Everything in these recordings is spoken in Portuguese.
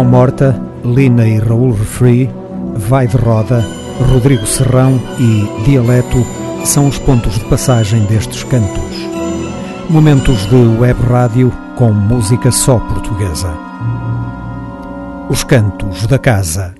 Mão Morta, Lina e Raul Refri, Vai de Roda, Rodrigo Serrão e Dialeto são os pontos de passagem destes cantos. Momentos de web rádio com música só portuguesa. Os Cantos da Casa.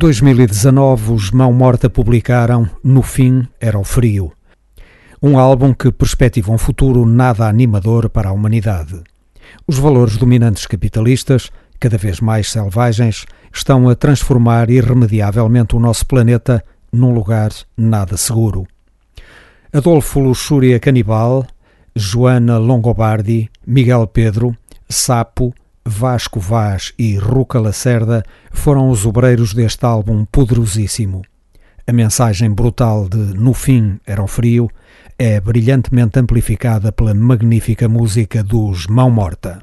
2019, os Mão Morta publicaram No Fim Era o Frio, um álbum que perspectiva um futuro nada animador para a humanidade. Os valores dominantes capitalistas, cada vez mais selvagens, estão a transformar irremediavelmente o nosso planeta num lugar nada seguro. Adolfo Luxúria Canibal, Joana Longobardi, Miguel Pedro, Sapo, Vasco Vaz e Ruca Lacerda foram os obreiros deste álbum poderosíssimo. A mensagem brutal de No Fim Era o Frio é brilhantemente amplificada pela magnífica música dos Mão Morta.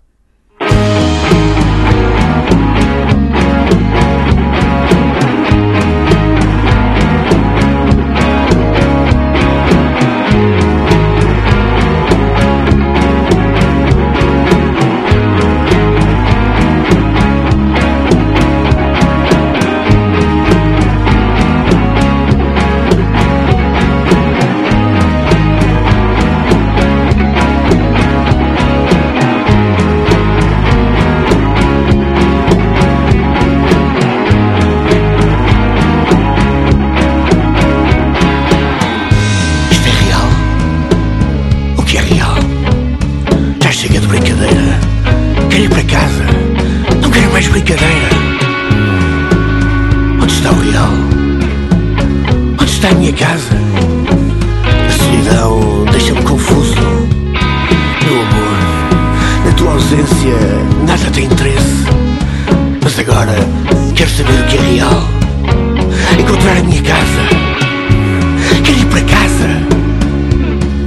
Tanto a tua falta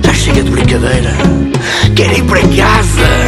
Nem sei se o que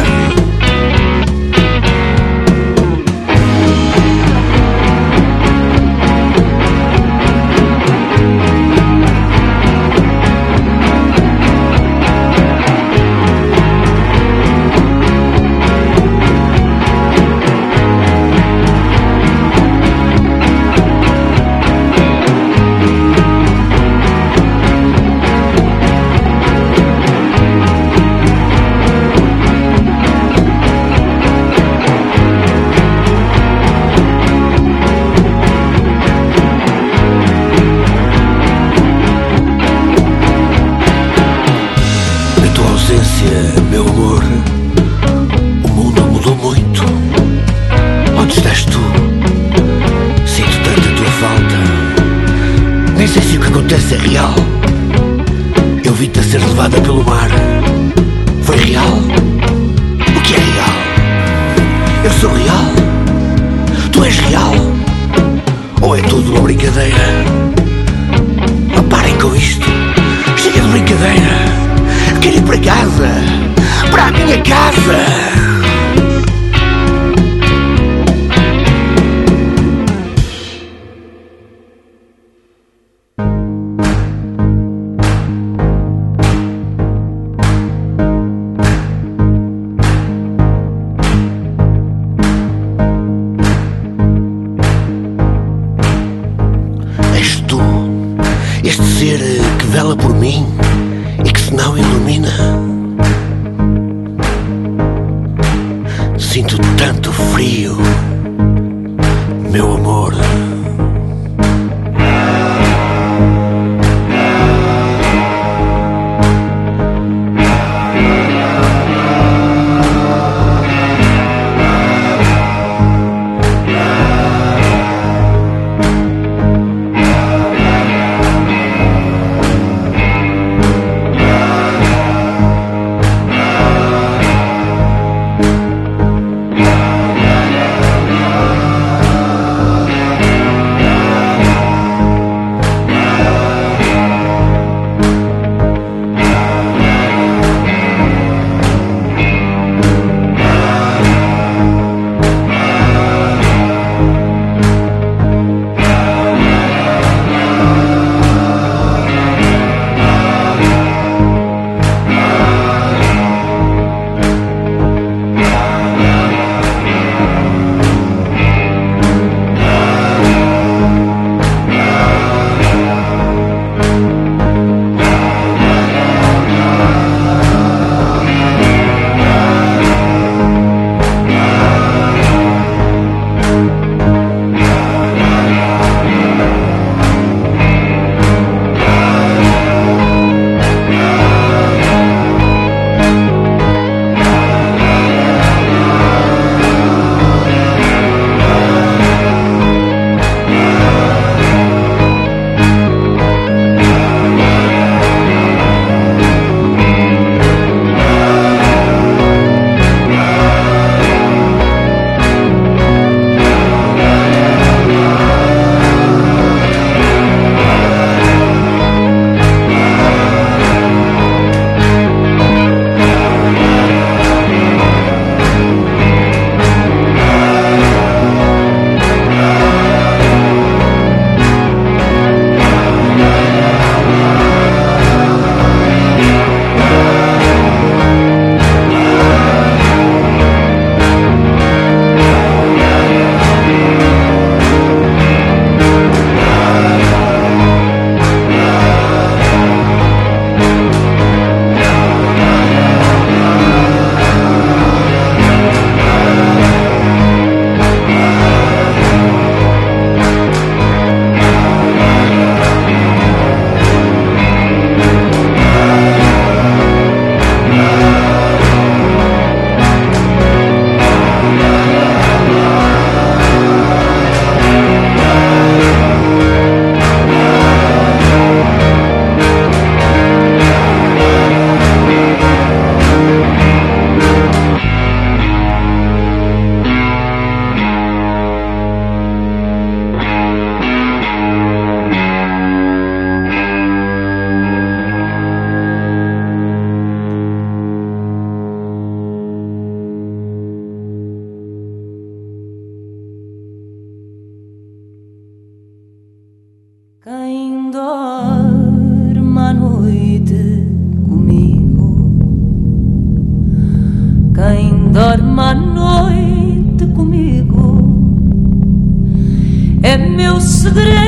Kaldır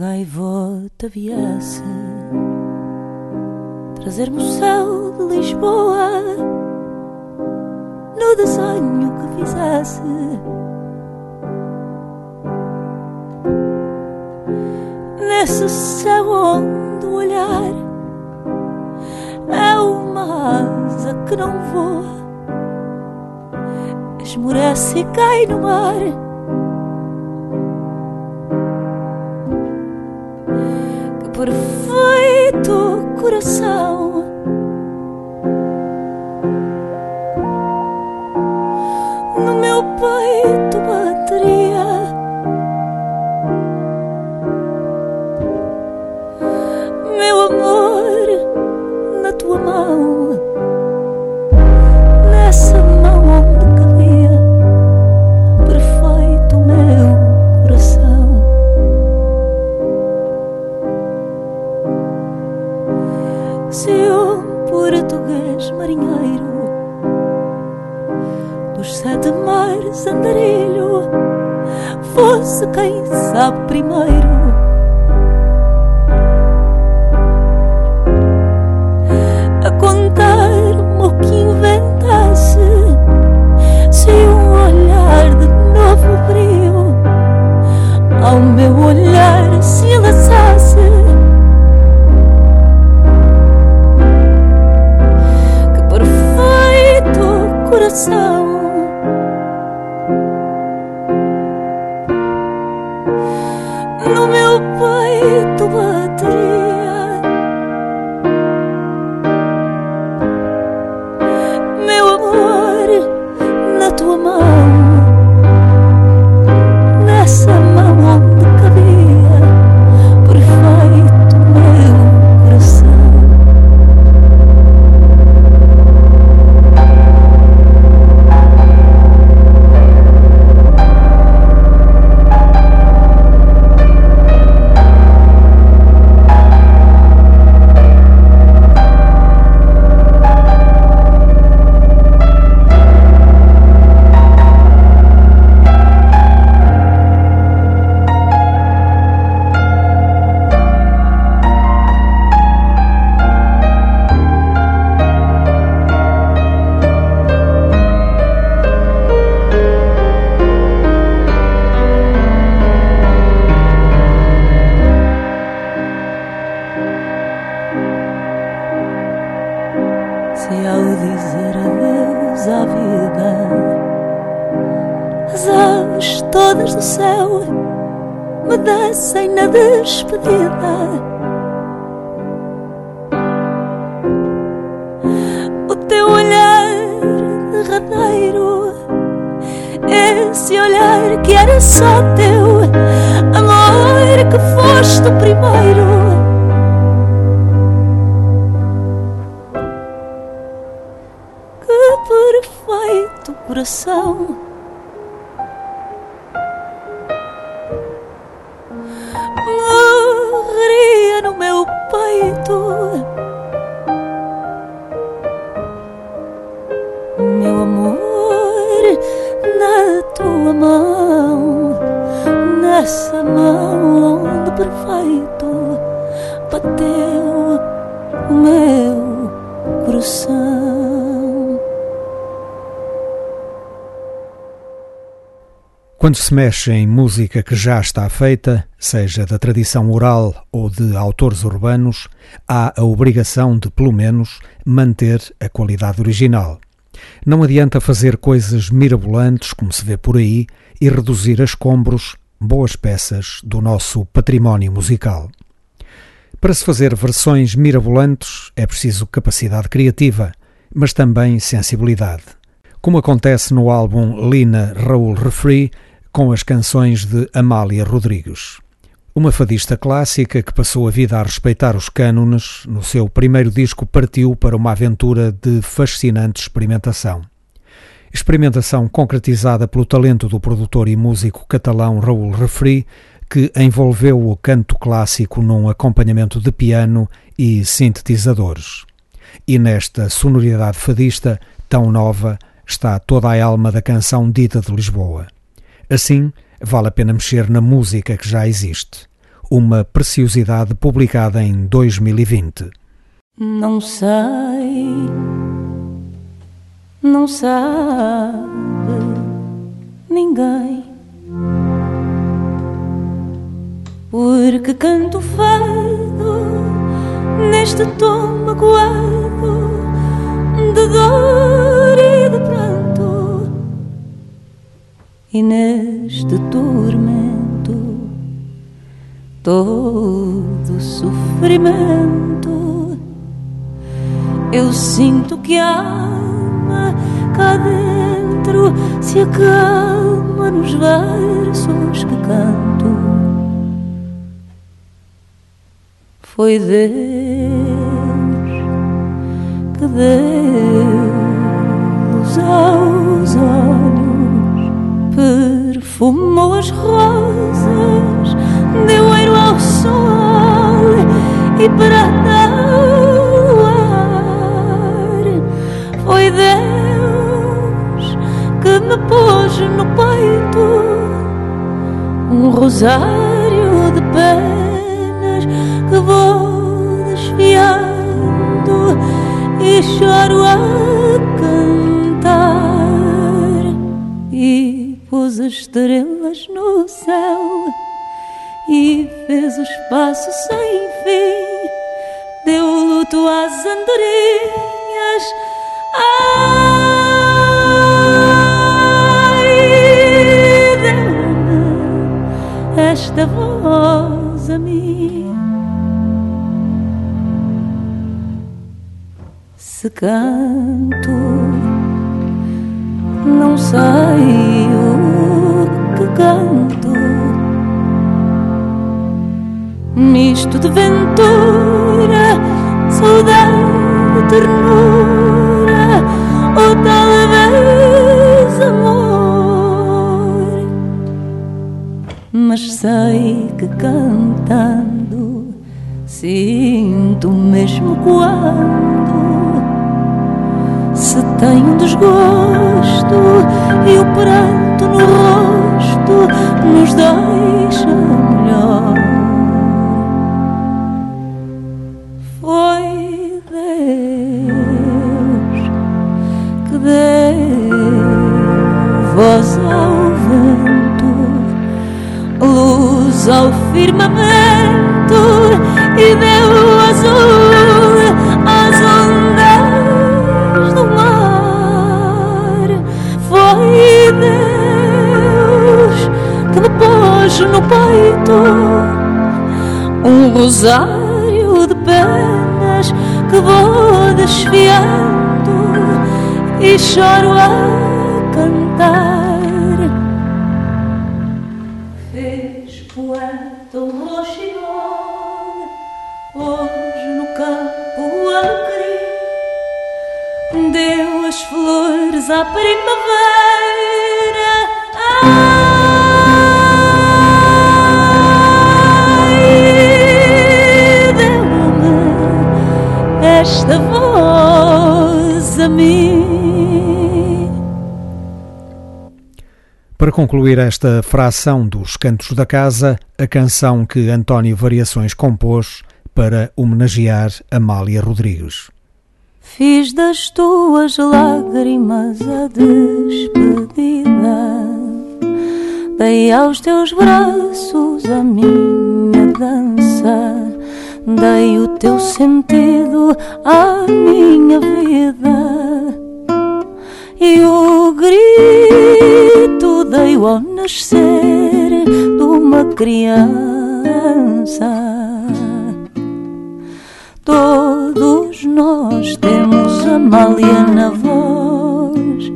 gaivota viesse trazer-me o céu de Lisboa no desenho que fizesse. Nesse céu onde o olhar é uma asa que não voa, esmorece e cai no mar perfeito coração. No meu peito andarilho fosse quem sabe primeiro. A contar-me o que inventasse, se um olhar de novo brilho ao meu olhar se laçasse. Que perfeito coração. Se mexe em música que já está feita, seja da tradição oral ou de autores urbanos, há a obrigação de, pelo menos, manter a qualidade original. Não adianta fazer coisas mirabolantes, como se vê por aí, e reduzir a escombros boas peças do nosso património musical. Para se fazer versões mirabolantes é preciso capacidade criativa, mas também sensibilidade. Como acontece no álbum Lina Raul Refri, com as canções de Amália Rodrigues. Uma fadista clássica que passou a vida a respeitar os cânones, no seu primeiro disco partiu para uma aventura de fascinante experimentação. Experimentação concretizada pelo talento do produtor e músico catalão Raul Refri, que envolveu o canto clássico num acompanhamento de piano e sintetizadores. E nesta sonoridade fadista, tão nova, está toda a alma da canção dita de Lisboa. Assim, vale a pena mexer na música que já existe. Uma preciosidade publicada em 2020. Não sei, não sabe ninguém. Porque canto fado neste tom magoado de dor e neste tormento todo sofrimento. Eu sinto que a alma cá dentro se acalma nos versos que canto. Foi Deus que deu luz aos olhos, perfumou as rosas, deu airo ao sol e prata ao ar. Foi Deus que me pôs no peito um rosário de penas que vou desfiando e choro a cantar e pôs as estrelas no céu e fez o espaço sem fim. Deu luto às andorinhas. Ai esta voz a mim. Se canto, não sei Misto de ventura, saudade, ternura, ou talvez amor. Mas sei que cantando sinto mesmo quando se tem um desgosto e o pranto no rosto choro a cantar. Para concluir esta fração dos Cantos da Casa, a canção que António Variações compôs para homenagear Amália Rodrigues. Fiz das tuas lágrimas a despedida, dei aos teus braços a minha dança, dei o teu sentido à minha vida. E o grito dei ao nascer de uma criança. Todos nós temos Amália na voz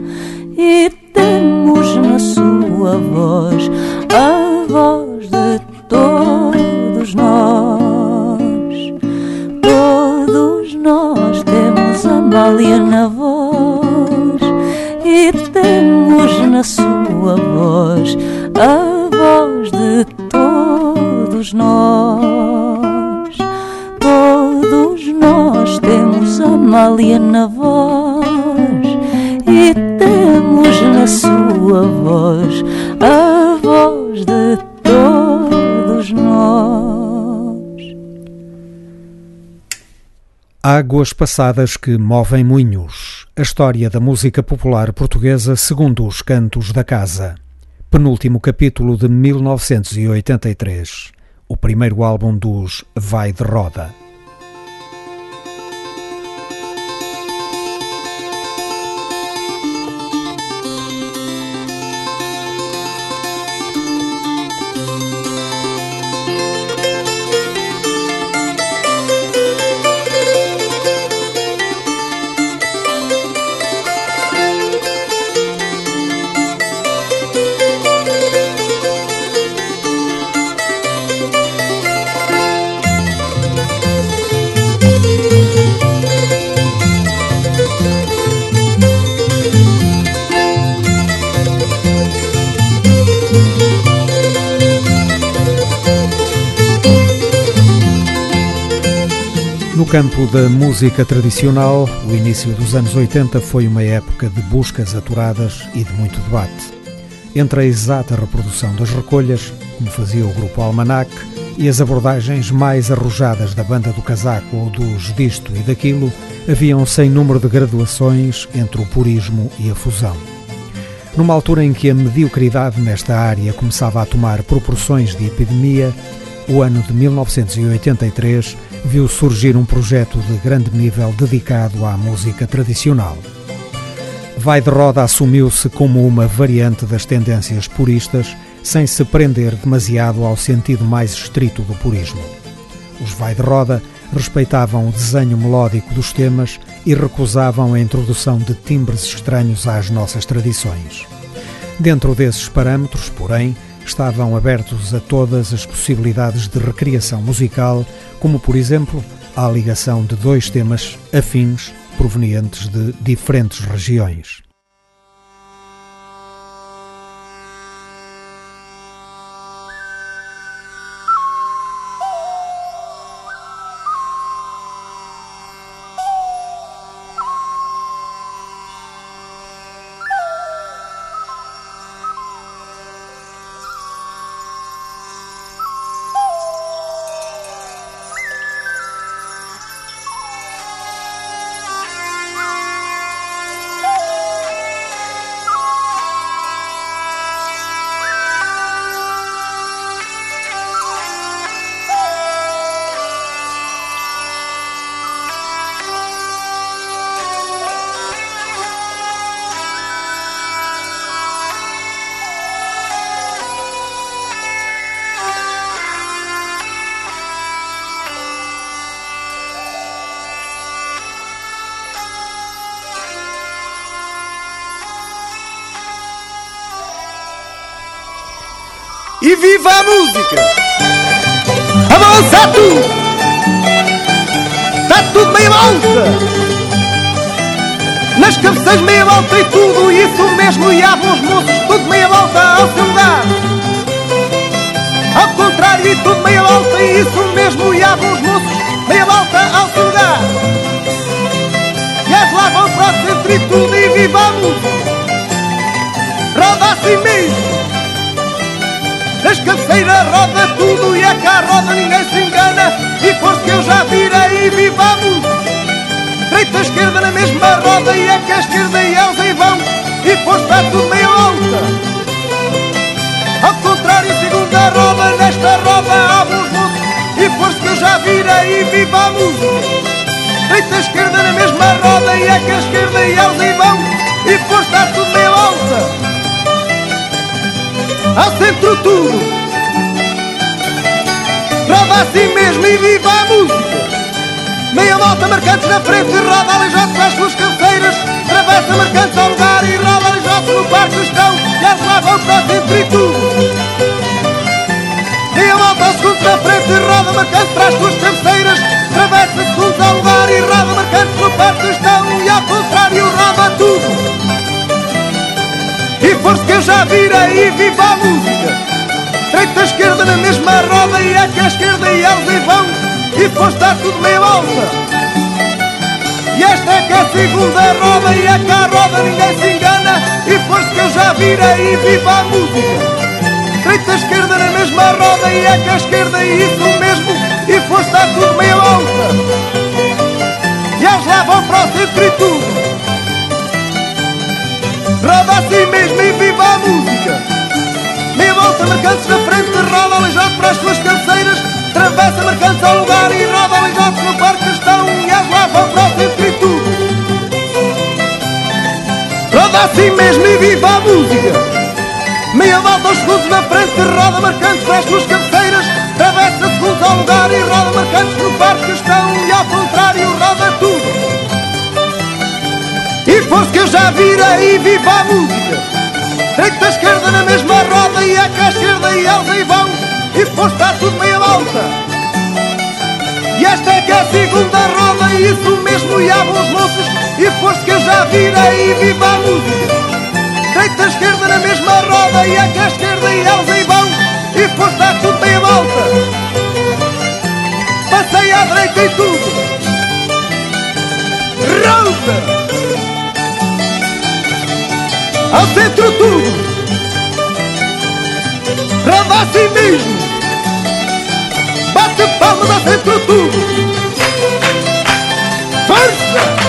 e temos na sua voz a voz de todos nós. Todos nós temos Amália na voz temos na sua voz a voz de todos nós. Todos nós temos Amália na voz e temos na sua voz a voz de todos nós. Águas passadas que movem moinhos. A história da música popular portuguesa segundo os Cantos da Casa. Penúltimo capítulo de 1983. O primeiro álbum dos Vai de Roda. Campo da música tradicional, o início dos anos 80 foi uma época de buscas aturadas e de muito debate. Entre a exata reprodução das recolhas, como fazia o grupo Almanac, e as abordagens mais arrojadas da banda do casaco ou dos disto e daquilo, havia um sem número de graduações entre o purismo e a fusão. Numa altura em que a mediocridade nesta área começava a tomar proporções de epidemia, o ano de 1983 viu surgir um projeto de grande nível dedicado à música tradicional. Vai de Roda assumiu-se como uma variante das tendências puristas, sem se prender demasiado ao sentido mais estrito do purismo. Os Vai de Roda respeitavam o desenho melódico dos temas e recusavam a introdução de timbres estranhos às nossas tradições. Dentro desses parâmetros, porém, estavam abertos a todas as possibilidades de recriação musical, como por exemplo a ligação de dois temas afins provenientes de diferentes regiões. E viva a música! Avança tudo! Está tudo meia volta! Nas cabeceiras meia volta e tudo, isso mesmo, e há bons moços, tudo meia volta ao seu lugar. Ao contrário, e tudo meia volta, e isso mesmo, e há bons moços, meia volta ao seu lugar. E as lá vão para o centro e tudo, e viva a música! Roda assim mesmo! Cabeceiras roda tudo e é cá roda, ninguém se engana. E força que eu já virei e viva a música. Direita, esquerda na mesma roda e é a esquerda e eles aí vão. E força está tudo meio alta. Ao contrário, segunda roda, nesta roda abre os moços. E força que eu já virei e viva a música. Direita, esquerda na mesma roda e é a esquerda e eles aí vão. E força está tudo meio alta ao centro tudo. Roda assim mesmo e viva a música. Meia volta marcantes na frente, roda aleijote para as suas cabeceiras. Travessa marcantes ao lugar e roda aleijote no parque estão. E as vão para centro e tudo. Meia volta ao segundo na frente, roda marcante para as suas cabeceiras. Travessa segundos ao lugar e roda marcantes no parque estão. E ao contrário, roda tudo. E força que eu já virei e viva a música. Direita à esquerda na mesma roda E aqui à esquerda e eles aí vão. E força está tudo meio alta E esta é que é a segunda roda E é cá a roda ninguém se engana. E força que eu já virei e viva a música. Direita à esquerda na mesma roda E aqui à esquerda e isso mesmo. E força está tudo meio alta E eles vão para o centro e tudo assim mesmo e viva a música! Meia volta marcantes na frente Roda aleijado para as suas cabeceiras Travessa marcantes ao lugar E roda aleijados no parque estão E as vão para o centro e tudo Roda assim mesmo e viva a música! Meia volta aos segundos na frente Roda marcantes para as suas cabeceiras Travessa segundos ao lugar E roda marcantes no parque estão E ao contrário roda tudo e força que eu já virei e viva a música. Direita esquerda na mesma roda E é cá à esquerda e eles aí vão. E força está tudo meia volta. E esta é que é a segunda roda E isso mesmo e há bons moços. E força que eu já virei e viva a música. Direita esquerda na mesma roda E é cá à esquerda e eles aí vão. E força está tudo meia volta. Passei à direita e tudo. Rota! Ao centro tudo, rava assim mesmo, bate palmas ao centro tudo, força!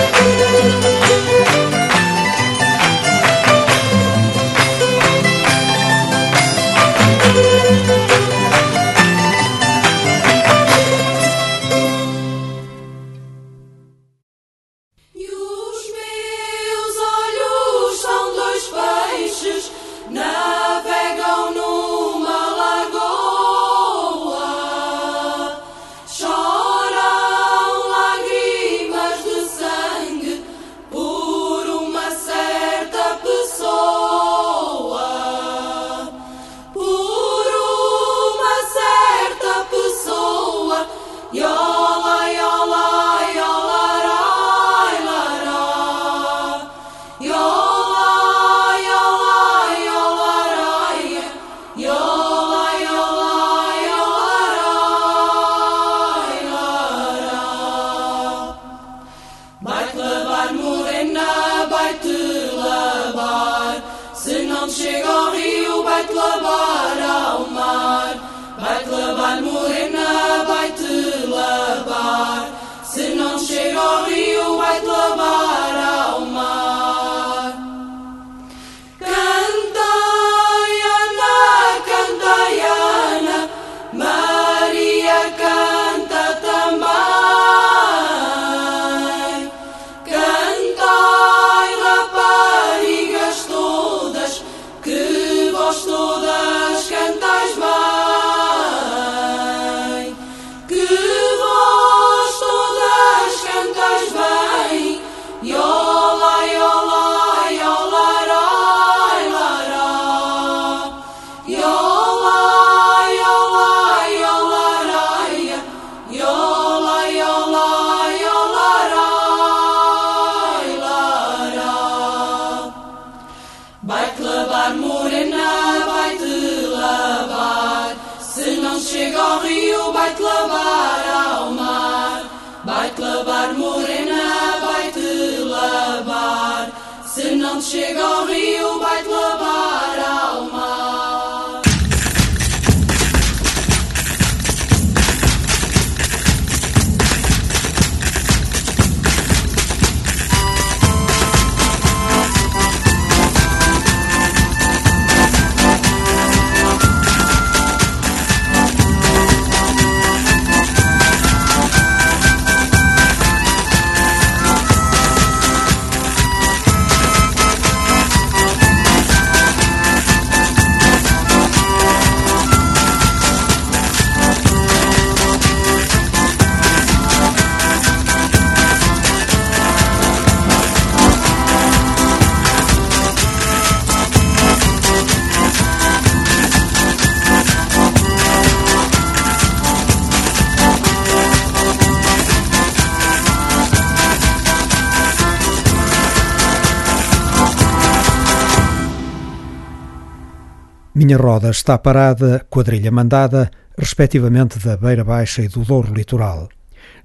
Minha roda está parada, quadrilha mandada, respectivamente da Beira Baixa e do Douro Litoral.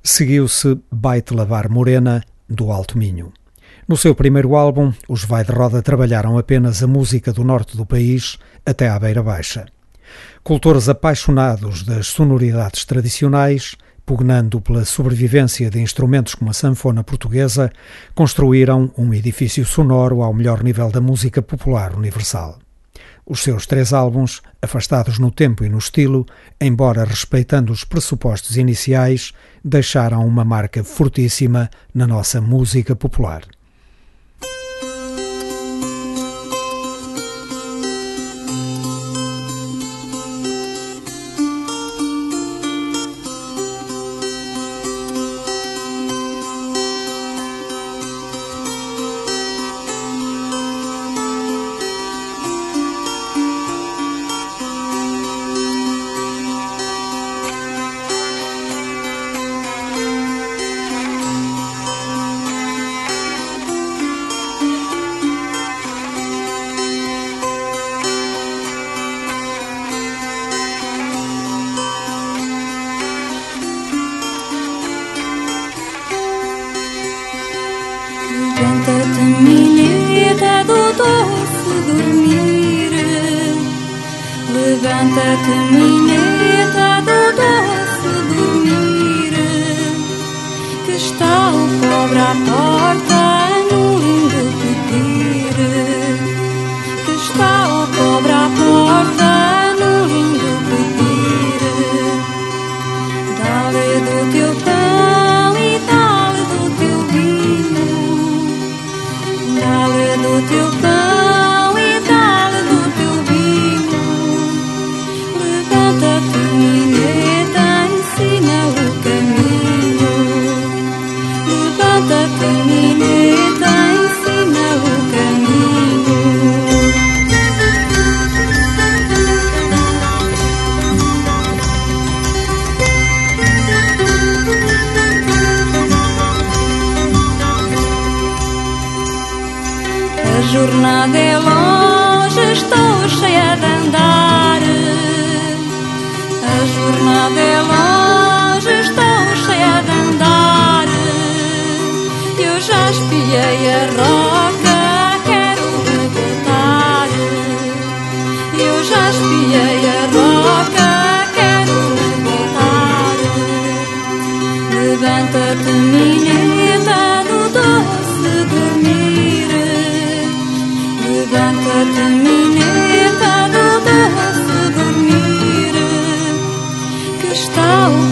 Seguiu-se Baite Lavar Morena, do Alto Minho. No seu primeiro álbum, os Vai de Roda trabalharam apenas a música do norte do país até à Beira Baixa. Cultores apaixonados das sonoridades tradicionais, pugnando pela sobrevivência de instrumentos como a sanfona portuguesa, construíram um edifício sonoro ao melhor nível da música popular universal. Os seus três álbuns, afastados no tempo e no estilo, embora respeitando os pressupostos iniciais, deixaram uma marca fortíssima na nossa música popular.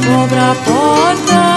cobra por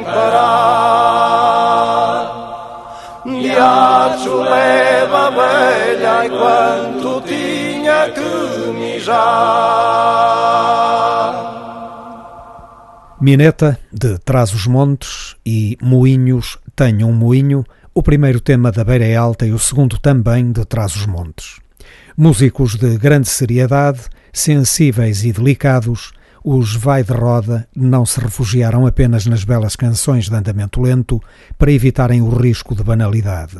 sem parar. E a leva a velha enquanto tinha que mijar. Mineta, de Trás os Montes, e Moinhos, Tenho um Moinho, o primeiro tema da Beira Alta e o segundo também de Trás os Montes. Músicos de grande seriedade, sensíveis e delicados, os Vai de Roda não se refugiaram apenas nas belas canções de andamento lento para evitarem o risco de banalidade.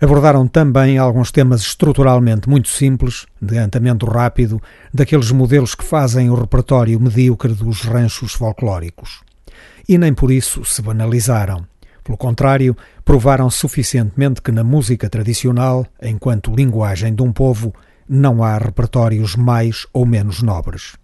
Abordaram também alguns temas estruturalmente muito simples, de andamento rápido, daqueles modelos que fazem o repertório medíocre dos ranchos folclóricos. E nem por isso se banalizaram. Pelo contrário, provaram suficientemente que na música tradicional, enquanto linguagem de um povo, não há repertórios mais ou menos nobres.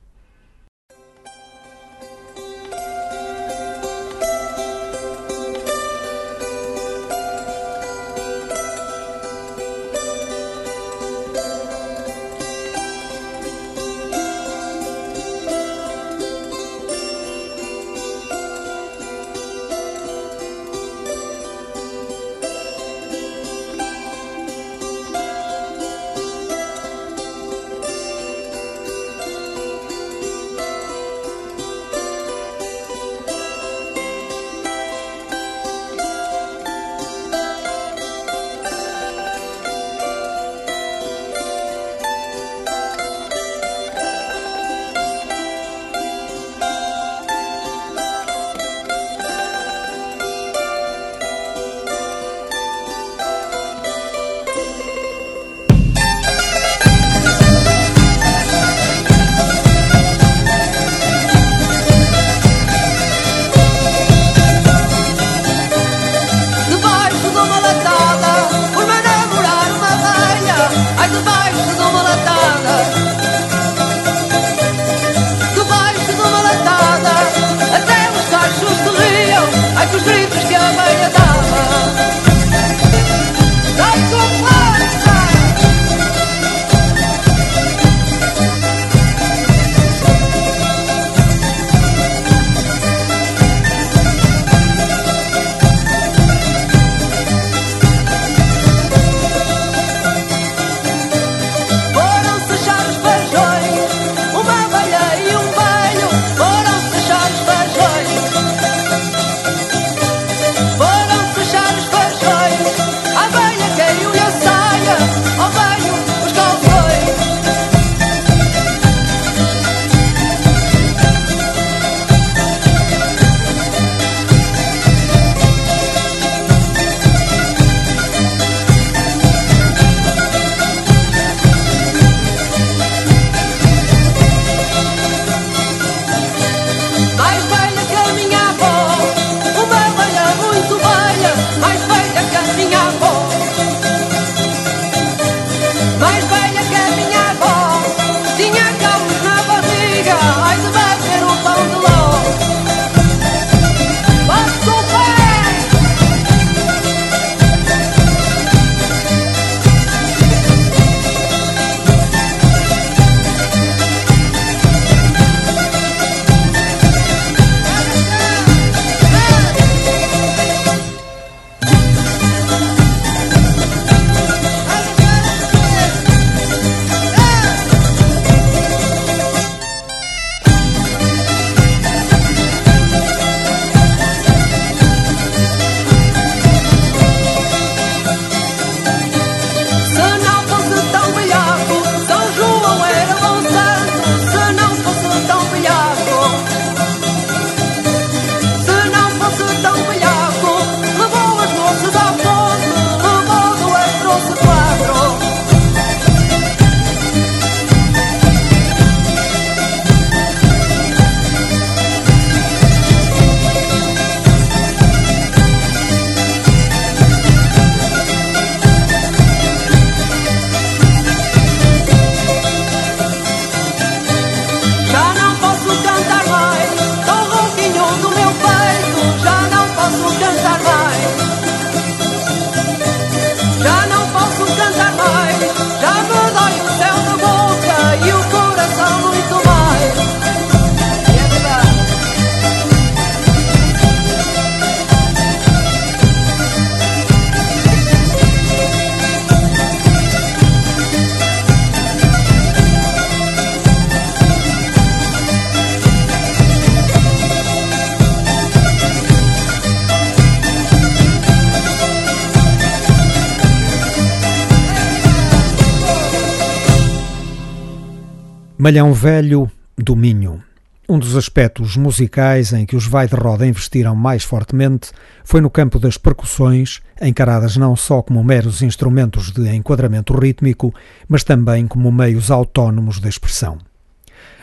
Malhão Velho do Minho. Um dos aspectos musicais em que os Vai de Roda investiram mais fortemente foi no campo das percussões, encaradas não só como meros instrumentos de enquadramento rítmico, mas também como meios autónomos de expressão.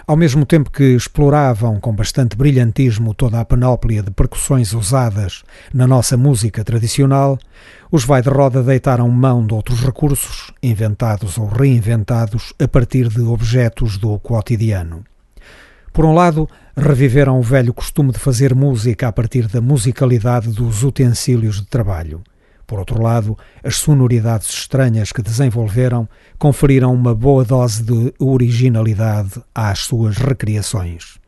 Ao mesmo tempo que exploravam com bastante brilhantismo toda a panóplia de percussões usadas na nossa música tradicional, os Vai de Roda deitaram mão de outros recursos, inventados ou reinventados a partir de objetos do cotidiano. Por um lado, reviveram o velho costume de fazer música a partir da musicalidade dos utensílios de trabalho. Por outro lado, as sonoridades estranhas que desenvolveram conferiram uma boa dose de originalidade às suas recriações.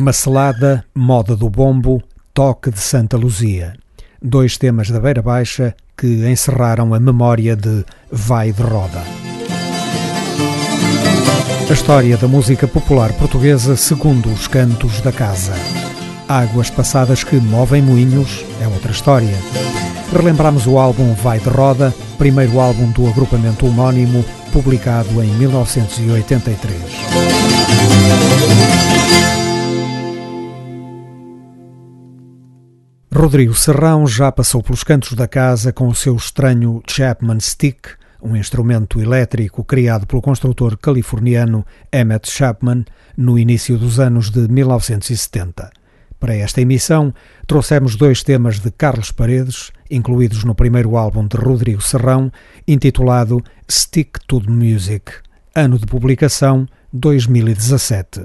Macelada, Moda do Bombo, Toque de Santa Luzia. Dois temas da Beira Baixa que encerraram a memória de Vai de Roda. A história da música popular portuguesa segundo os cantos da casa. Águas passadas que movem moinhos é outra história. Relembramos o álbum Vai de Roda, primeiro álbum do agrupamento homónimo, publicado em 1983. Rodrigo Serrão já passou pelos cantos da casa com o seu estranho Chapman Stick, um instrumento elétrico criado pelo construtor californiano Emmett Chapman no início dos anos de 1970. Para esta emissão, trouxemos dois temas de Carlos Paredes, incluídos no primeiro álbum de Rodrigo Serrão, intitulado Stick to the Music, ano de publicação 2017.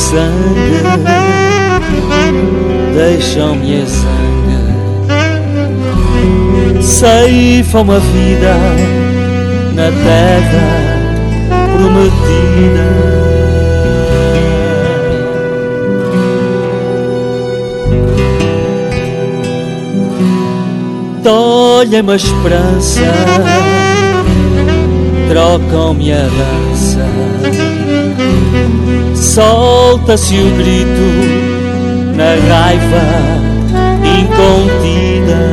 Sangue, deixam-me a sangue, ceifam a vida na terra prometida. Tolhem a esperança, trocam-me a dança, solta-se o grito na raiva incontida.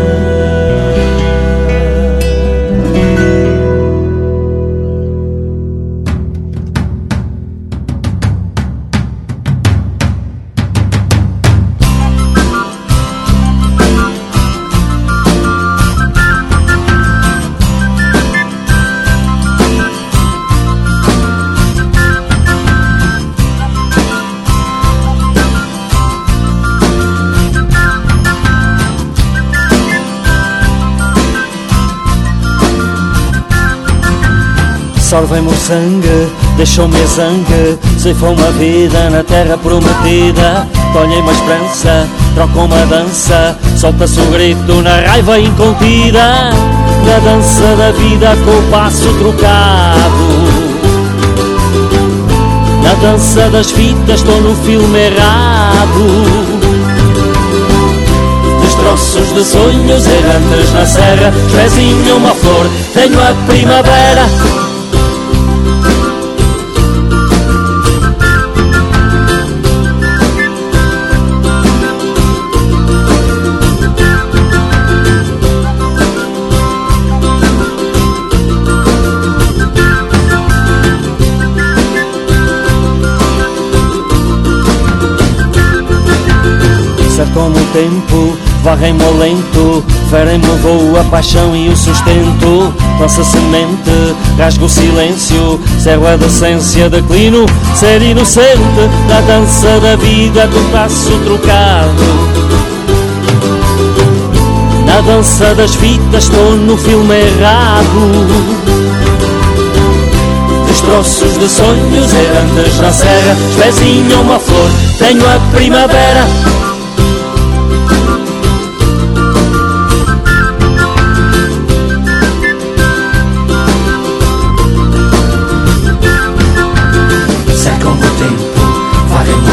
Sorvem-me o sangue, deixam-me a zangue Ceifam-me a vida na terra prometida. Tolhem-me a esperança, trocam-me a dança Solta-se o grito na raiva incontida. Na dança da vida com o passo trocado. Na dança das fitas estou no filme errado. Destroços de sonhos errantes na serra Pezinho uma flor, tenho a primavera Varrem-me ao lento, ferem-me o voo, a paixão e o sustento. Lança semente, rasgo o silêncio Cerro a decência, declino Ser inocente, da dança da vida Do passo trocado. Na dança das fitas estou no filme errado. Destroços de sonhos errantes na serra Espezinho uma flor, tenho a primavera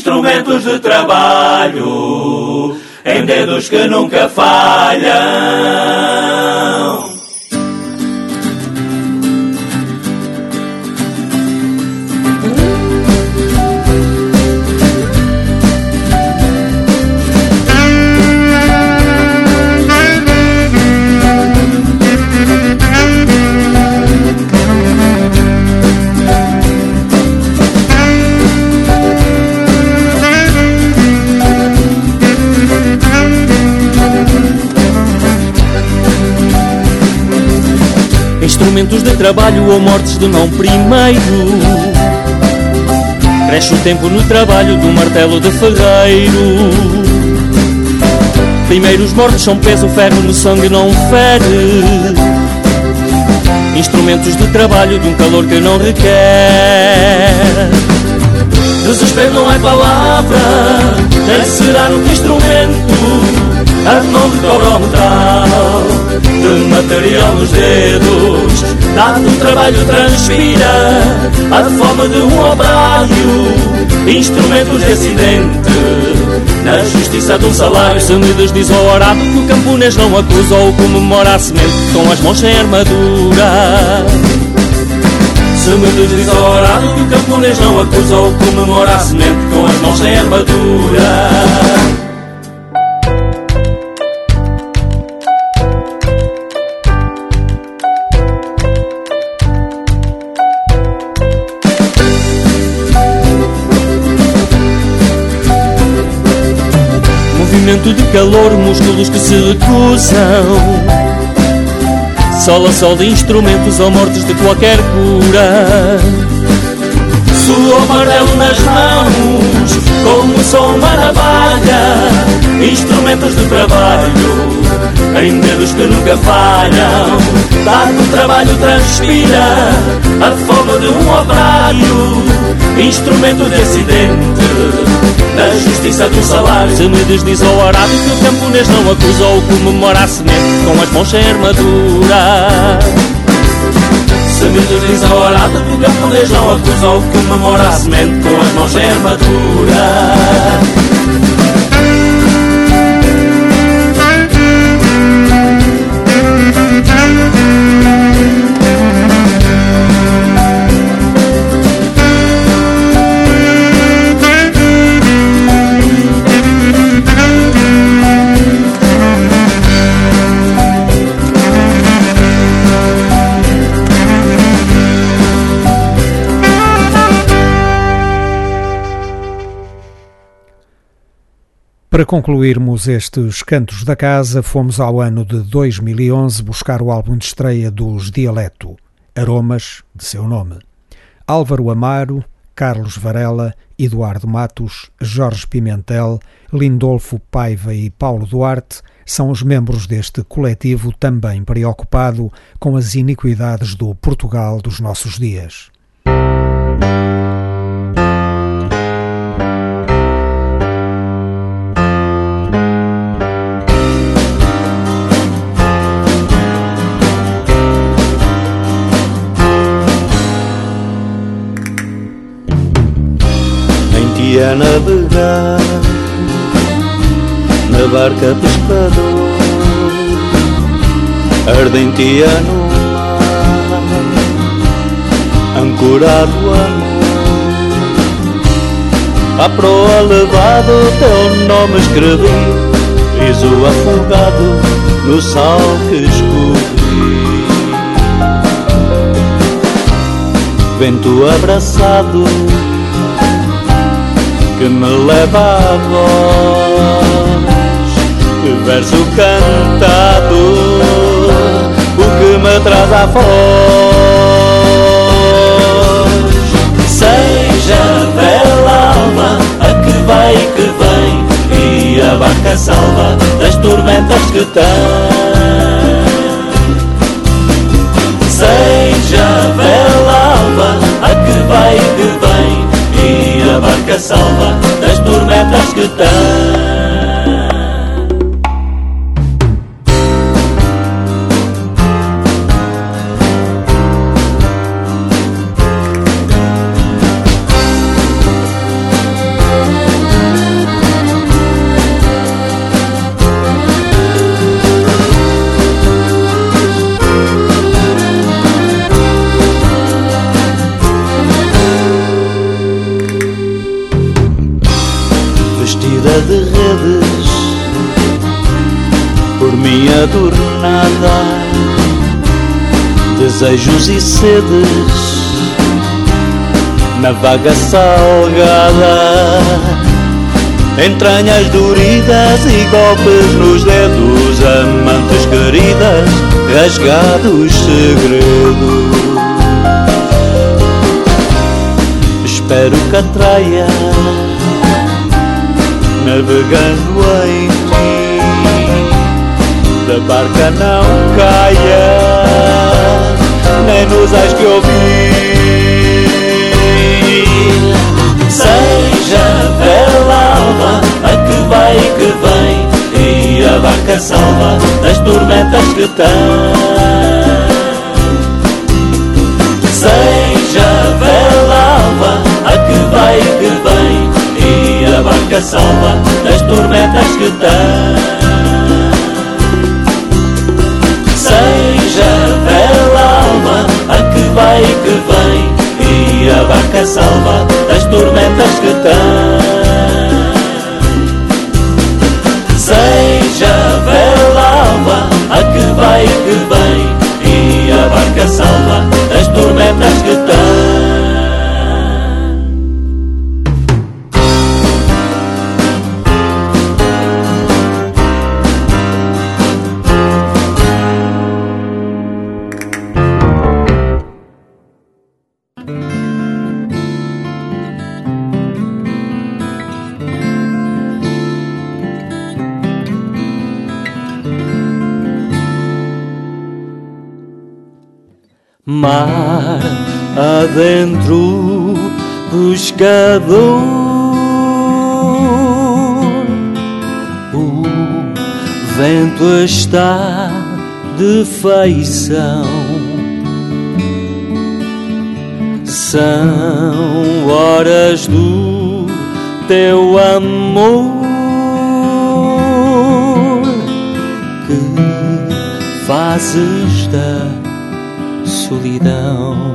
Instrumentos de trabalho Em dedos que nunca falham Instrumentos de trabalho ou mortes de mão primeiro. Cresce o tempo no trabalho do martelo de ferreiro. Primeiros mortos são peso, ferro no sangue não fere. Instrumentos de trabalho de um calor que não requer. Desespero não é palavra, nem será no instrumento a mão de cobra metal De material nos dedos Dado o trabalho transpira A fome de um operário Instrumentos de acidente Na justiça de um salário Se me desdiz ao orado Que o camponês não acusa ou comemora a semente Com as mãos sem armadura se me desdiz ao orado que o camponês não acusa ou comemora a semente com as mãos sem armadura. Calor, músculos que se recusam. Sol a sol de instrumentos ou mortes de qualquer cura. Suou martelo nas mãos, como o som navalha, instrumentos de trabalho, em dedos que nunca falham. Dado trabalho transpira a fome de um operário, instrumento de acidente da justiça do salário. Se me desdiz ao arado que o camponês não acusa ou comemora a semente com as mãos sem armadura. Se me desdiz ao arado que o camponês não acusa ou comemora a semente com as mãos sem armadura. Para concluirmos estes cantos da casa, fomos ao ano de 2011 buscar o álbum de estreia dos Dialeto, Aromas, de seu nome. Álvaro Amaro, Carlos Varela, Eduardo Matos, Jorge Pimentel, Lindolfo Paiva e Paulo Duarte são os membros deste coletivo também preocupado com as iniquidades do Portugal dos nossos dias. A navegar na barca pescador, ardentia no mar, ancorado amor. À proa levado teu nome escrevi, riso afogado no sal que escorri. Vento abraçado que me leva a voz, verso cantado, o que me traz à voz. Seja bela alma a que vai e que vem, e a barca salva das tormentas que tem. Seja bela alma a que vai e que vem a barca salva das tormentas que tem. Adornada, desejos e sedes na vaga salgada, entranhas doridas e golpes nos dedos, amantes queridas, rasgados segredos. Espero que atraia, navegando em ti da barca não caia, nem nos hás que ouvir. Seja bela alma a que vai e que vem, e a barca salva das tormentas que tem. Seja bela alma a que vai e que vem, e a barca salva das tormentas que tem. Vai e que vem E a barca salva das tormentas que tem. Seja bela alma a que vai e que vem E a barca salva das tormentas que tem adentro, pescador. O vento está de feição. São horas do teu amor que fazes da solidão.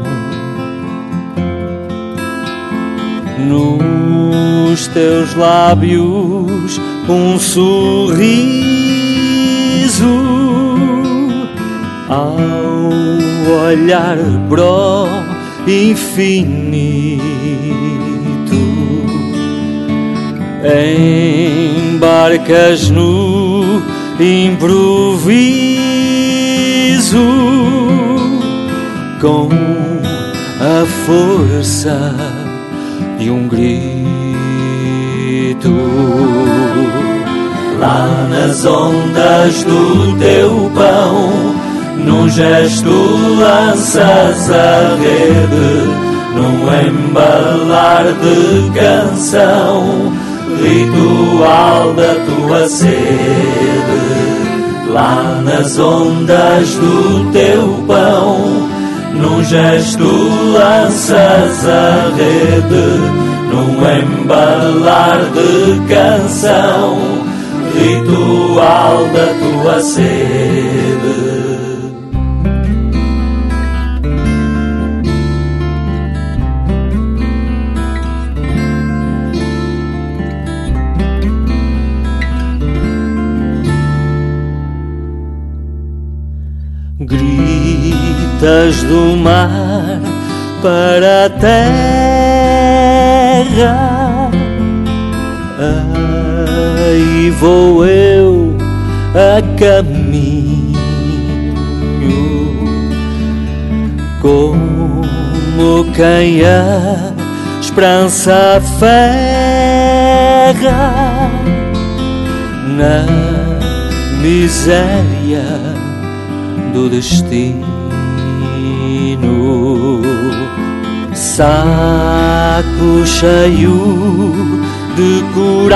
Nos teus lábios um sorriso ao olhar pro infinito. Embarcas no improviso com a força de um grito. Lá nas ondas do teu pão, num gesto lanças a rede, num embalar de canção, ritual da tua sede. Lá nas ondas do teu pão, num gesto lanças a rede, num embalar de canção, ritual da tua sede. Gritas do mar para a terra. Aí vou eu a caminho, como quem a esperança ferra na miséria do destino. Saco cheio de coragem,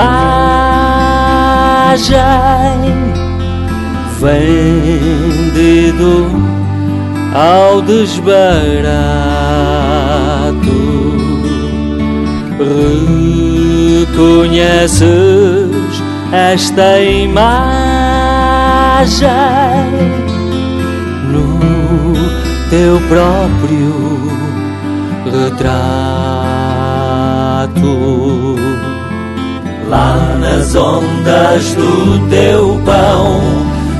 vendido ao desbarato. Reconheces esta imagem? Teu próprio retrato. Lá nas ondas do teu pão,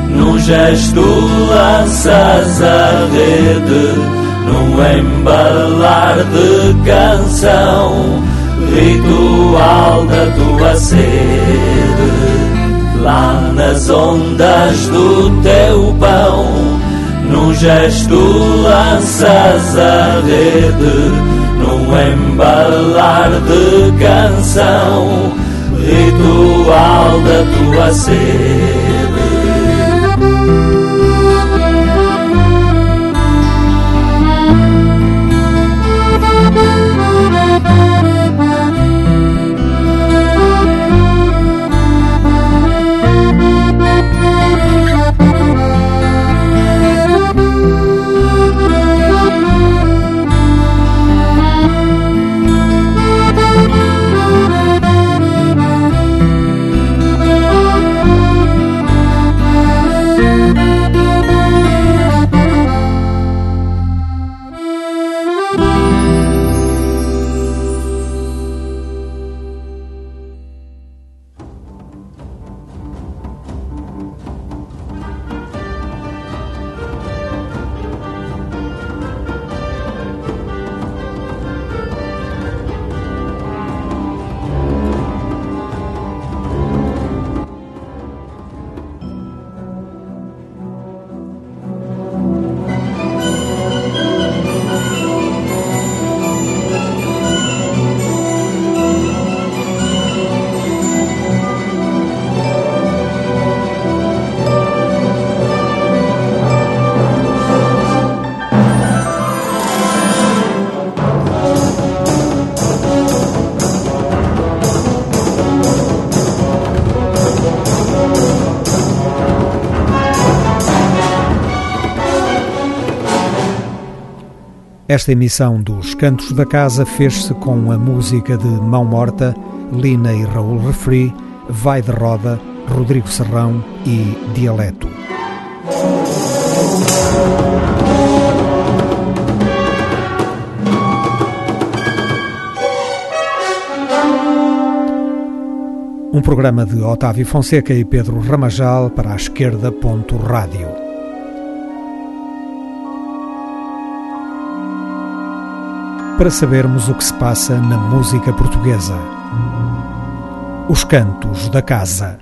num gesto lanças a rede, num embalar de canção, ritual da tua sede. Lá nas ondas do teu gesto lanças a rede, num embalar de canção, ritual da tua sede. Esta emissão dos Cantos da Casa fez-se com a música de Mão Morta, Lina e Raul Refri, Vai de Roda, Rodrigo Serrão e Dialeto. Um programa de Otávio Fonseca e Pedro Ramajal para a esquerda. Rádio. Para sabermos o que se passa na música portuguesa. Os Cantos da Casa.